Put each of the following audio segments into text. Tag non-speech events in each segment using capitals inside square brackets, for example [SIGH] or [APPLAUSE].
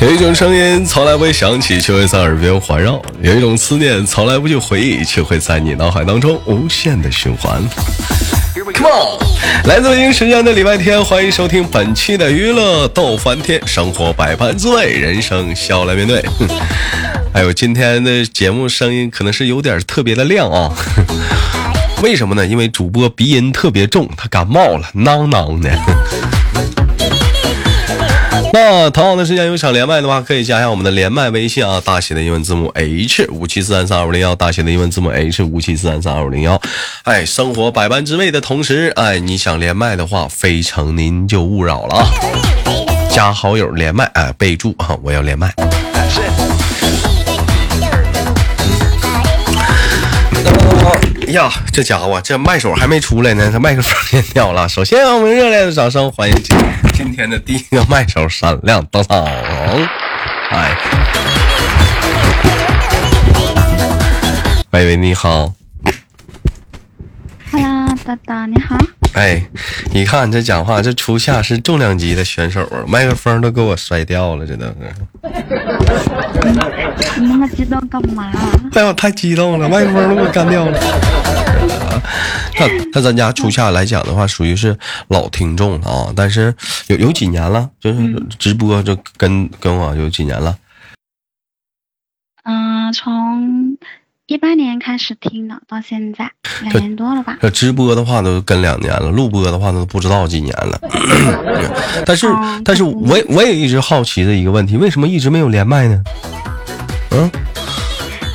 有一种声音从来不会响起，却会在耳边环绕；有一种思念从来不去回忆，却会在你脑海当中无限的循环。Come on，来自北京时间的礼拜天，欢迎收听本期的娱乐逗翻天，生活百般滋味，人生笑来面对。[LAUGHS] 哎呦，今天的节目声音可能是有点特别的亮啊，[LAUGHS] 为什么呢？因为主播鼻音特别重，他感冒了，囔囔的。那同样的时间有想连麦的话，可以加一下我们的连麦微信啊，大写的英文字母 H 五七四三三二五零幺，大写的英文字母 H 五七四三三二五零幺。哎，生活百般滋味的同时，哎，你想连麦的话，非诚您就勿扰了啊！加好友连麦，哎，备注啊，我要连麦。呀，这家伙这麦手还没出来呢，这麦克风先掉了。首先，我们热烈的掌声欢迎今今天的第一个麦手闪亮登场。哎，喂喂，你好。Hello，大大你好。哎，一看这讲话，这初夏是重量级的选手啊，麦克风都给我摔掉了，这都是。[LAUGHS] 你那么激动干嘛？哎呀，太激动了，麦克风都给我干掉了。那那咱家初夏来讲的话，属于是老听众了啊，但是有有几年了，就是直播就跟跟我有几年了。嗯，从一八年开始听的，到现在两年多了吧。这直播的话都跟两年了，录播的话都不知道几年了。[COUGHS] 但是，但是我也我也一直好奇的一个问题，为什么一直没有连麦呢？嗯。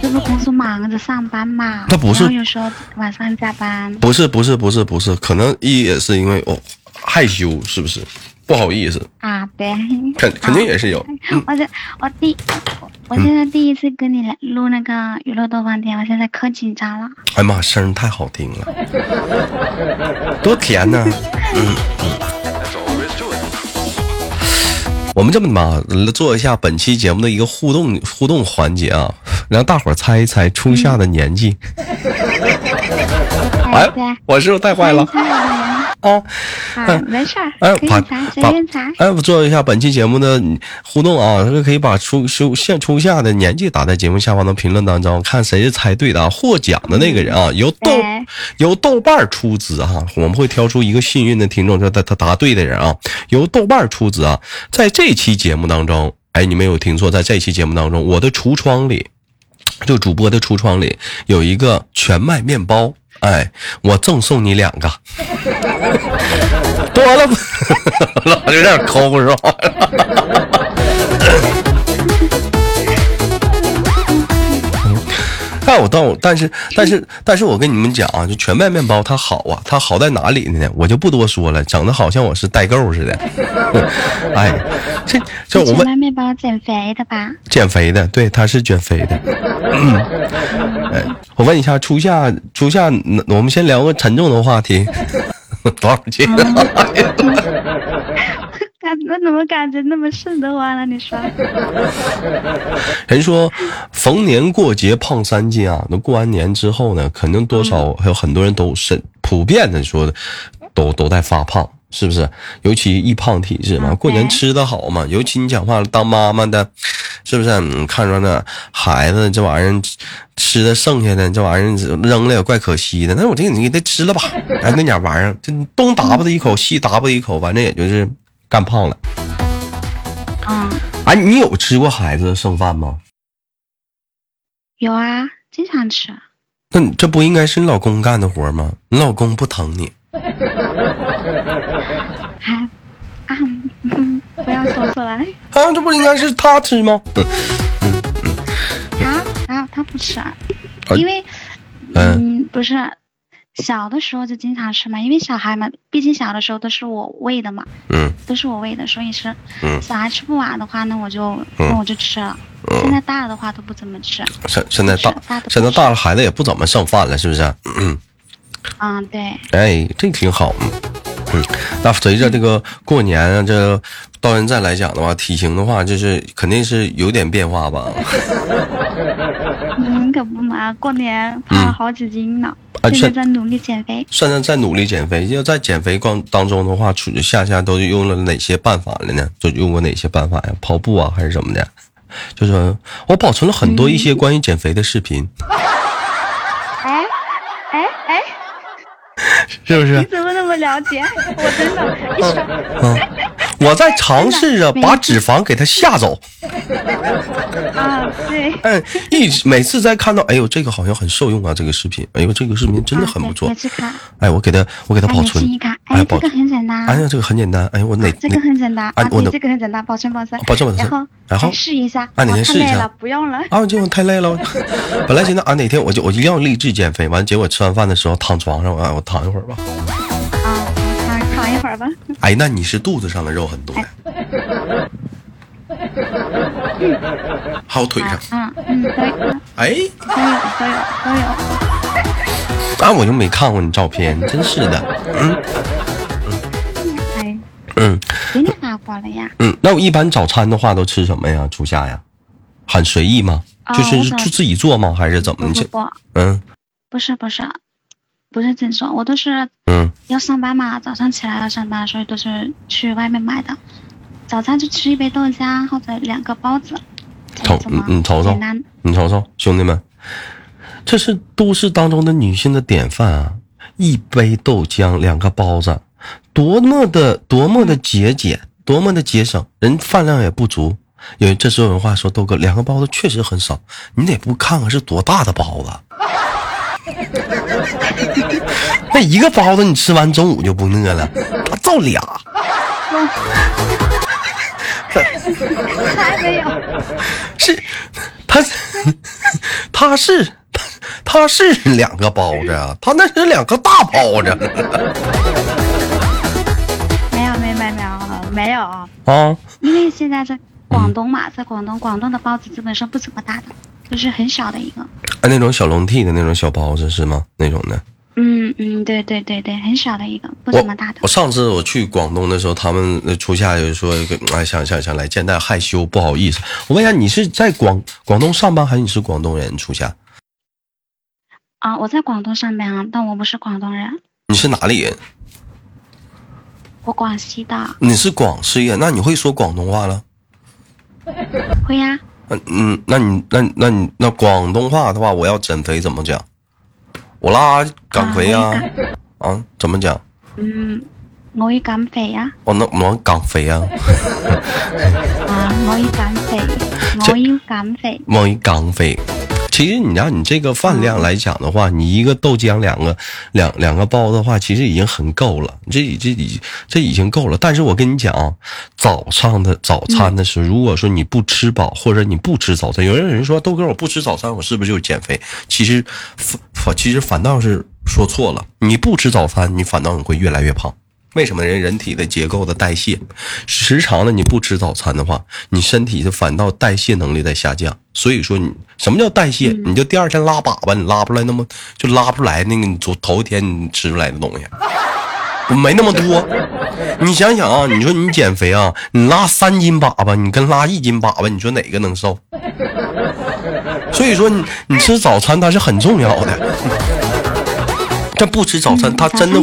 这不公司忙着上班嘛？他不是有时候晚上加班。不是不是不是不是，可能一也是因为哦害羞，是不是？不好意思啊，对，肯 [LAUGHS] 肯定也是有。我这我第我现在第一次跟你来录那个娱乐多方天，我现在可紧张了。哎妈，声太好听了，[LAUGHS] 多甜呢！嗯。我们这么吧，做一下本期节目的一个互动互动环节啊，让大伙猜一猜初夏的年纪。哎，我是不是太坏了？啊，没事儿，哎，把随便猜。哎，我做一下本期节目的互动啊，就可以把初初现初夏的年纪打在节目下方的评论当中，看谁是猜对的啊，获奖的那个人啊，由豆由豆瓣出资哈，我们会挑出一个幸运的听众，他他他答对的人啊，由豆瓣出资啊，在这期节目当中，哎，你没有听错，在这期节目当中，我的橱窗里，就主播的橱窗里有一个全麦面包。哎，我赠送你两个，[LAUGHS] 多了不？[LAUGHS] 老有点抠是吧？但我但我，但是，但是，但是我跟你们讲啊，就全麦面包它好啊，它好在哪里呢？我就不多说了，整的好像我是代购似的。哎，这这我们全麦面包减肥的吧？减肥的，对，它是减肥的。嗯哎，我问一下，初夏，初夏，我们先聊个沉重的话题，[LAUGHS] 多少钱？[LAUGHS] 我怎么感觉那么瘆得慌呢？你说，[LAUGHS] 人说逢年过节胖三斤啊，那过完年之后呢，肯定多少还有很多人都是普遍的说，都都在发胖，是不是？尤其易胖体质嘛，过年吃的好嘛，尤其你讲话当妈妈的，是不是？你看着那孩子这玩意儿吃的剩下的这玩意儿扔了也怪可惜的，那我这个你给他吃了吧，哎，那点玩意儿，这东打吧的一口，西打吧一口，反正也就是。干胖了，嗯，哎，你有吃过孩子的剩饭吗？有啊，经常吃。那你这不应该是你老公干的活吗？你老公不疼你？啊啊，[LAUGHS] 不要说出来。啊，这不应该是他吃吗？嗯嗯啊，他不吃，因为嗯，不是。小的时候就经常吃嘛，因为小孩嘛，毕竟小的时候都是我喂的嘛，嗯，都是我喂的，所以是，嗯，小孩吃不完的话，那我就那我就吃了。现在大了的话都不怎么吃。现现在大，现在大了，孩子也不怎么剩饭了，是不是？嗯，嗯，对。哎，这挺好。嗯，那随着这个过年啊，这到现在来讲的话，体型的话，就是肯定是有点变化吧。[LAUGHS] 嗯，可不嘛，过年胖了好几斤呢。现在在努力减肥。现在在努力减肥，要在减肥光当中的话，出夏夏都用了哪些办法了呢？都用过哪些办法呀？跑步啊，还是什么的？就是我保存了很多一些关于减肥的视频。哎哎哎，[LAUGHS] 是不是？你怎么那么了解？我真的，[LAUGHS] 嗯。我在尝试着把脂肪给它吓走。啊，对。嗯，一每次在看到，哎呦，这个好像很受用啊，这个视频，哎呦，这个视频真的很不错。哎，我给他，我给他保存。哎，这个很简单。哎呀，这个很简单。哎，我哪？这个很简单。啊，我这个很简单，保存保存。保存保存。然后，然后试一下。啊，哪天试一下。不用了。啊，结果太累了。[LAUGHS] 本来寻思啊，哪天我就我一定要励志减肥，完结果吃完饭的时候躺床上，啊，我躺一会儿吧。躺一会儿吧。[LAUGHS] 哎，那你是肚子上的肉很多呀？[LAUGHS] 还有腿上？嗯。哎，都有都有都有。那我就没看过你照片，真是的。嗯嗯。给你发过了呀。嗯，那我一般早餐的话都吃什么呀？初夏呀，很随意吗？就是就自己做吗？还是怎么的？不不。嗯。不是不是。不是这种，我都是嗯要上班嘛，早上起来要上班，所以都是去外面买的。早餐就吃一杯豆浆或者两个包子。瞅你瞅瞅，你瞅瞅，兄弟们，这是都市当中的女性的典范啊！一杯豆浆，两个包子，多么的多么的节俭，多么的节省，人饭量也不足。因为这时候有话说，豆哥，两个包子确实很少，你得不看看是多大的包子。[LAUGHS] 那一个包子你吃完中午就不饿了，他造俩。还没有。是，他他是他是两个包子啊，他那是两个大包子。[LAUGHS] 没有没有没有没有啊！因为现在在广东嘛，在广东，广东的包子基本上不怎么大的。就是很小的一个，哎，那种小笼屉的那种小包子是吗？那种的。嗯嗯，对对对对，很小的一个，不怎么大的。我上次我去广东的时候，他们初夏就说，哎，想想想来见，但害羞不好意思。我问一下，你是在广广东上班，还是你是广东人？初夏。啊，我在广东上班啊，但我不是广东人。你是哪里人？我广西的。你是广西人，那你会说广东话了？会呀。嗯嗯，那你那那你那广东话的话，我要减肥怎么讲？我拉减肥啊 [LAUGHS] 啊，怎么讲？嗯，我要减肥啊。我能我减肥啊。[LAUGHS] 啊，[LAUGHS] 我要减肥，我要减肥，我要减肥。其实你让你这个饭量来讲的话，你一个豆浆，两个两两个包的话，其实已经很够了。这这已这已经够了。但是我跟你讲啊，早上的早餐的时候，如果说你不吃饱，或者你不吃早餐，有人有人说豆哥我不吃早餐，我是不是就是减肥？其实反反其实反倒是说错了。你不吃早餐，你反倒你会越来越胖。为什么人人体的结构的代谢，时常的你不吃早餐的话，你身体就反倒代谢能力在下降。所以说你什么叫代谢？你就第二天拉粑粑，你拉不出来那么就拉不出来那个你昨头一天你吃出来的东西，没那么多。你想想啊，你说你减肥啊，你拉三斤粑粑，你跟拉一斤粑粑，你说哪个能瘦？所以说你你吃早餐它是很重要的。他不吃早餐，他真的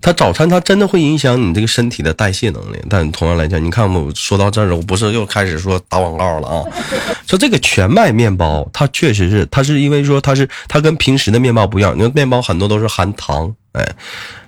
他早餐他真的会影响你这个身体的代谢能力。但同样来讲，你看我说到这儿了，我不是又开始说打广告了啊？[LAUGHS] 说这个全麦面包，它确实是，它是因为说它是它跟平时的面包不一样，因为面包很多都是含糖，哎。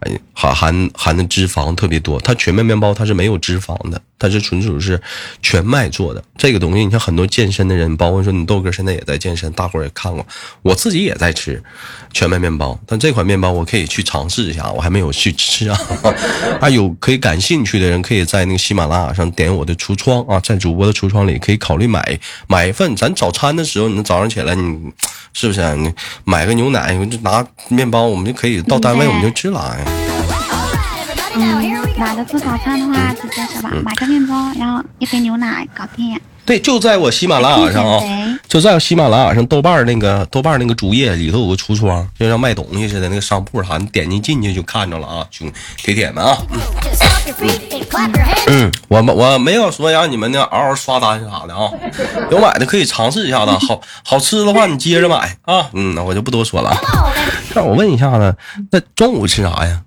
哎，含含含的脂肪特别多，它全麦面包它是没有脂肪的，它是纯属是全麦做的。这个东西，你像很多健身的人，包括说你豆哥现在也在健身，大伙儿也看过，我自己也在吃全麦面包。但这款面包我可以去尝试一下，我还没有去吃啊。[LAUGHS] 啊，有可以感兴趣的人，可以在那个喜马拉雅上点我的橱窗啊，在主播的橱窗里可以考虑买买一份。咱早餐的时候，你早上起来你是不是啊你买个牛奶，就拿面包，我们就可以到单位我们就吃了哎。嗯，懒得做早餐的话，直接是吧？买个面包，然后一杯牛奶，搞定。对，就在我喜马拉雅上啊，就在我喜马拉雅上豆瓣那个豆瓣那个主页里头有个橱窗，就像卖东西似的那个商铺啥，你点进进去就看着了啊，兄铁铁们啊。嗯，我我没有说让你们那嗷嗷刷单啥的啊，[LAUGHS] 有买的可以尝试一下子，好好吃的话你接着买啊。嗯，那我就不多说了。那我问一下子，那中午吃啥呀？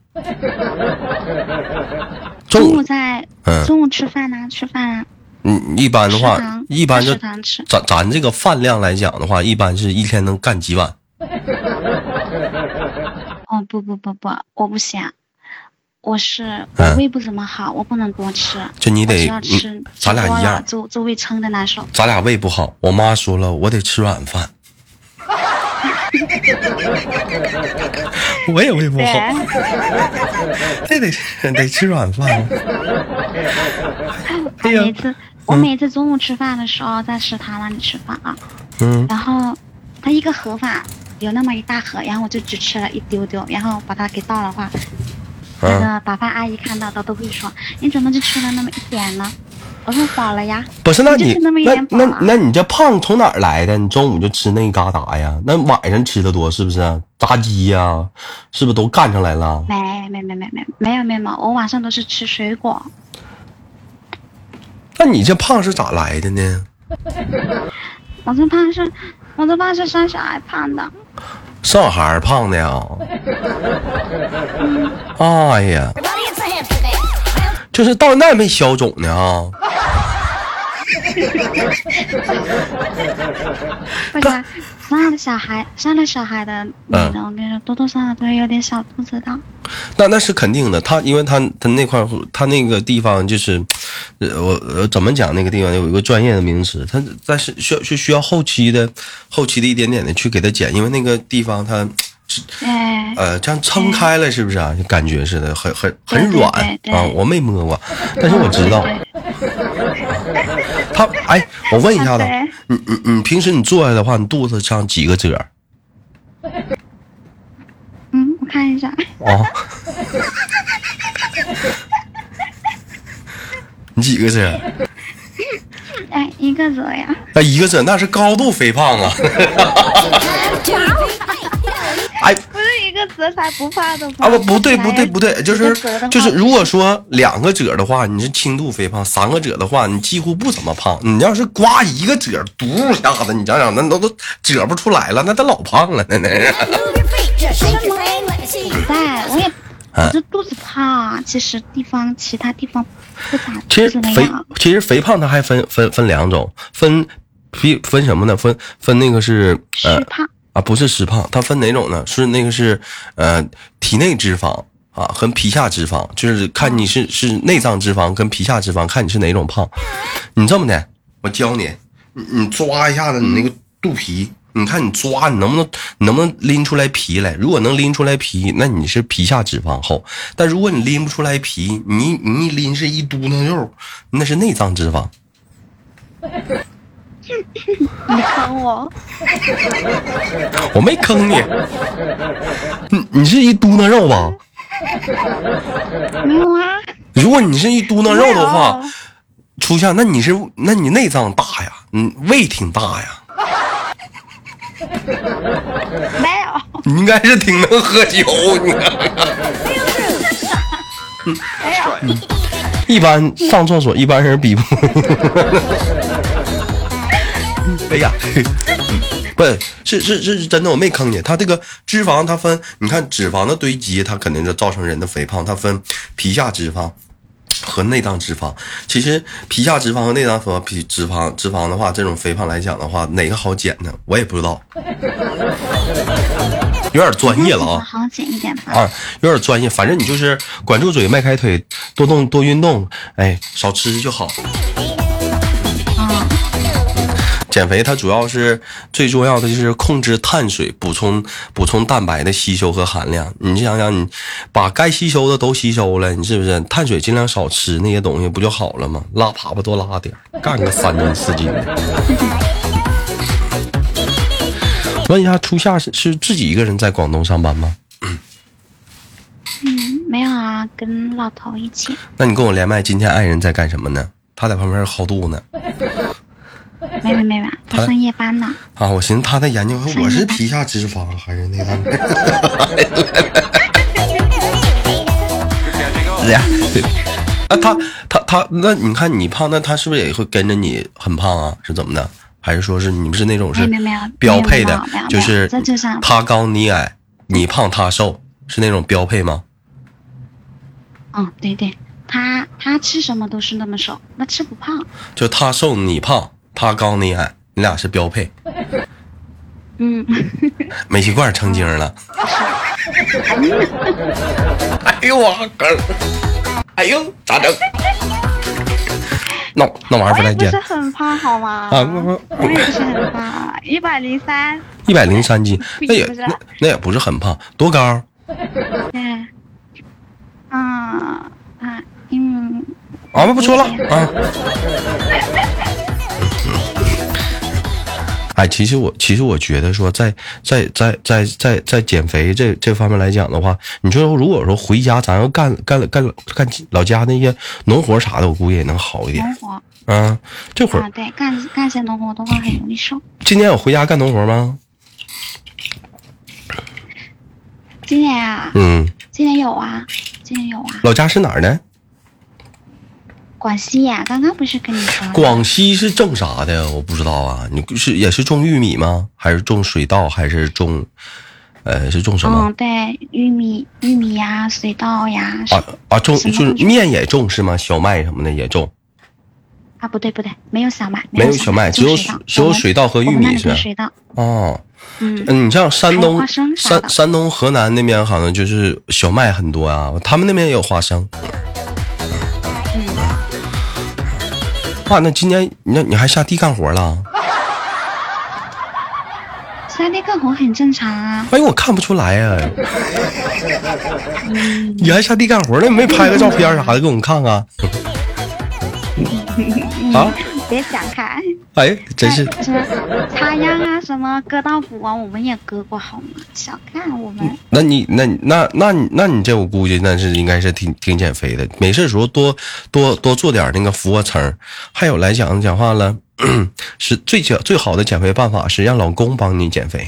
中午在嗯，中午吃饭呢？吃饭啊？嗯，一般的话，一般就咱咱这个饭量来讲的话，一般是一天能干几碗？[LAUGHS] 哦不不不不，我不行，我是我胃不怎么好，我不能多吃。就你得吃，咱俩一样，就就胃撑的难受。咱俩胃不好，我妈说了，我得吃软饭。[LAUGHS] 我也胃不好，[LAUGHS] 这得得吃软饭。[LAUGHS] 每次我每次中午吃饭的时候在食堂那里吃饭啊，嗯，然后他一个盒饭有那么一大盒，然后我就只吃了一丢丢，然后把它给倒的话，那个打饭阿姨看到的都会说你怎么就吃了那么一点呢？我说饱了呀，不是？那你那那那你这胖从哪儿来的？你中午就吃那嘎达呀？那晚上吃的多是不是？炸鸡呀，是不是都干上来了？没没没没没没有没有，我晚上都是吃水果。那你这胖是咋来的呢？我这胖是，我这胖是生小孩胖的。生小孩胖的呀？哎呀。就是到那没消肿呢啊！[LAUGHS] 不是生了小孩，生了小孩的女的，我跟你说，多多少少都会有点小肚子的。那那是肯定的，他因为他他那块他那个地方就是，呃我呃怎么讲那个地方有一个专业的名词，他但是需要是需要后期的后期的一点点的去给他剪，因为那个地方他。呃，这样撑开了是不是啊？就感觉似的，很很很软啊！我没摸过，但是我知道。他哎，我问一下子，你你你平时你坐下的话，你肚子上几个褶？嗯，我看一下。哦。[LAUGHS] 你几个褶？哎，一个褶呀。那一个褶那是高度肥胖啊。[LAUGHS] 哎，不是一个褶才不胖的吗？啊不不对不对不对，就是就是，如果说两个褶的话，你是轻度肥胖；三个褶的话，你几乎不怎么胖。你要是刮一个褶，嘟一下子，你想想，那都都褶不出来了，那都老胖了，那那是。在，我也我这肚子胖，其实地方其他地方不咋。其实肥其实肥胖它还分分分两种，分分分什么呢？分分那个是呃。胖。啊，不是实胖，它分哪种呢？是那个是，呃，体内脂肪啊，和皮下脂肪，就是看你是是内脏脂肪跟皮下脂肪，看你是哪种胖。你这么的，我教你，你你抓一下子你那个肚皮，你看你抓，你能不能你能不能拎出来皮来？如果能拎出来皮，那你是皮下脂肪厚；但如果你拎不出来皮，你你一拎是一嘟囔肉，那是内脏脂肪。你坑我！我没坑你，你你是一嘟囔肉吧？没有啊。如果你是一嘟囔肉的话，初夏，那你是那你内脏大呀，嗯，胃挺大呀。[LAUGHS] 没有。你应该是挺能喝酒，你。没有。一般上厕所，一般人比不。[LAUGHS] 哎呀，[LAUGHS] 不是，是是是真的，我没坑你。它这个脂肪，它分，你看脂肪的堆积，它肯定是造成人的肥胖。它分皮下脂肪和内脏脂肪。其实皮下脂肪和内脏和皮脂肪脂肪的话，这种肥胖来讲的话，哪个好减呢？我也不知道，有点专业了啊。好减一点吧。啊，有点专业。反正你就是管住嘴，迈开腿，多动多运动，哎，少吃就好。减肥它主要是最重要的就是控制碳水，补充补充蛋白的吸收和含量。你想想，你把该吸收的都吸收了，你是不是碳水尽量少吃那些东西不就好了吗？拉粑粑多拉点，干个三斤四斤的。[LAUGHS] 问一下，初夏是是自己一个人在广东上班吗？嗯，没有啊，跟老头一起。那你跟我连麦，今天爱人在干什么呢？他在旁边薅肚呢。没没没没，他上夜班呢。啊，我寻思他在研究，我是皮下脂肪还是那个？是 [LAUGHS] 呀，啊，他他他，那你看你胖，那他是不是也会跟着你很胖啊？是怎么的？还是说是你们是那种是标配的？就是他高你矮，你胖他瘦是那种标配吗？嗯，对对，他他吃什么都是那么瘦，那吃不胖。就他瘦你胖，他高你矮，你俩是标配。嗯。煤气罐成精了。哎呦我哥！哎呦咋整？那那玩意儿不带劲。不是很胖好吗？啊，我也不是很胖，一百零三。一百零三斤，那也那那也不是很胖，多高？嗯。啊啊嗯。俺们不说了啊。哎，其实我其实我觉得说，在在在在在在减肥这这方面来讲的话，你说如果说回家咱要干干干干老家那些农活啥的，我估计也能好一点。农活。嗯，这会儿对干干些农活的话很容易瘦。今年有回家干农活吗？今年啊？嗯。今年有啊，今年有啊。老家是哪儿的？广西呀，刚刚不是跟你说？广西是种啥的？我不知道啊。你是也是种玉米吗？还是种水稻？还是种，呃，是种什么？嗯，对，玉米、玉米呀，水稻呀。啊啊，种就是面也种是吗？小麦什么的也种。啊，不对不对，没有小麦，没有小麦，只有只有水稻和玉米是。水稻。哦。嗯。你像山东、山山东、河南那边好像就是小麦很多啊，他们那边也有花生。哇，那今年那你还下地干活了？下地干活很正常啊。哎呦，我看不出来呀。你还下地干活了？你没拍个照片啥的给我们看看？[LAUGHS] 啊！别想开。哎，真是。什么插秧啊，什么割稻谷啊，我们也割过，好吗？小看我们。那你那那那你那你这我估计那是应该是挺挺减肥的，没事时候多多多做点那个俯卧撑。还有来讲讲话了，[CLEARS THROAT] 是最减最好的减肥办法是让老公帮你减肥。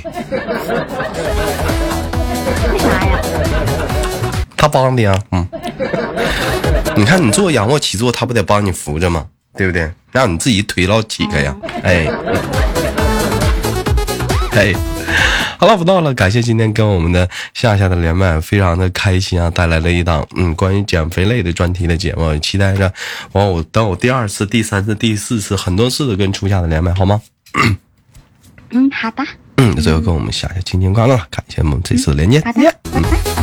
为啥呀？他帮的呀，嗯。你看你做仰卧起坐，他不得帮你扶着吗？对不对？让你自己腿老几个呀？哎，哎，好了，不闹了。感谢今天跟我们的夏夏的连麦，非常的开心啊！带来了一档嗯关于减肥类的专题的节目，期待着完我等我第二次、第三次、第四次很多次的跟初夏的连麦，好吗？嗯，好的。嗯，最后跟我们夏夏轻轻挂断了，感谢我们这次的连接。好的，拜拜。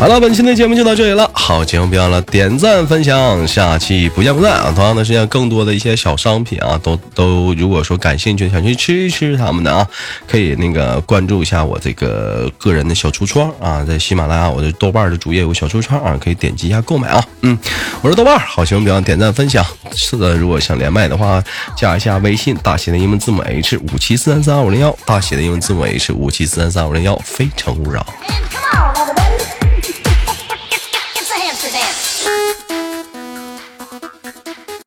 好了，本期的节目就到这里了。好节目别忘了点赞分享，下期不见不散啊！同样的时间，更多的一些小商品啊，都都如果说感兴趣想去吃一吃他们的啊，可以那个关注一下我这个个人的小橱窗啊，在喜马拉雅我的豆瓣的主页有小橱窗啊，可以点击一下购买啊。嗯，我是豆瓣，好节目别忘点赞分享。是的，如果想连麦的话，加一下微信，大写的英文字母 H 五七四三三二五零幺，大写的英文字母 H 五七四三三二五零幺，非诚勿扰。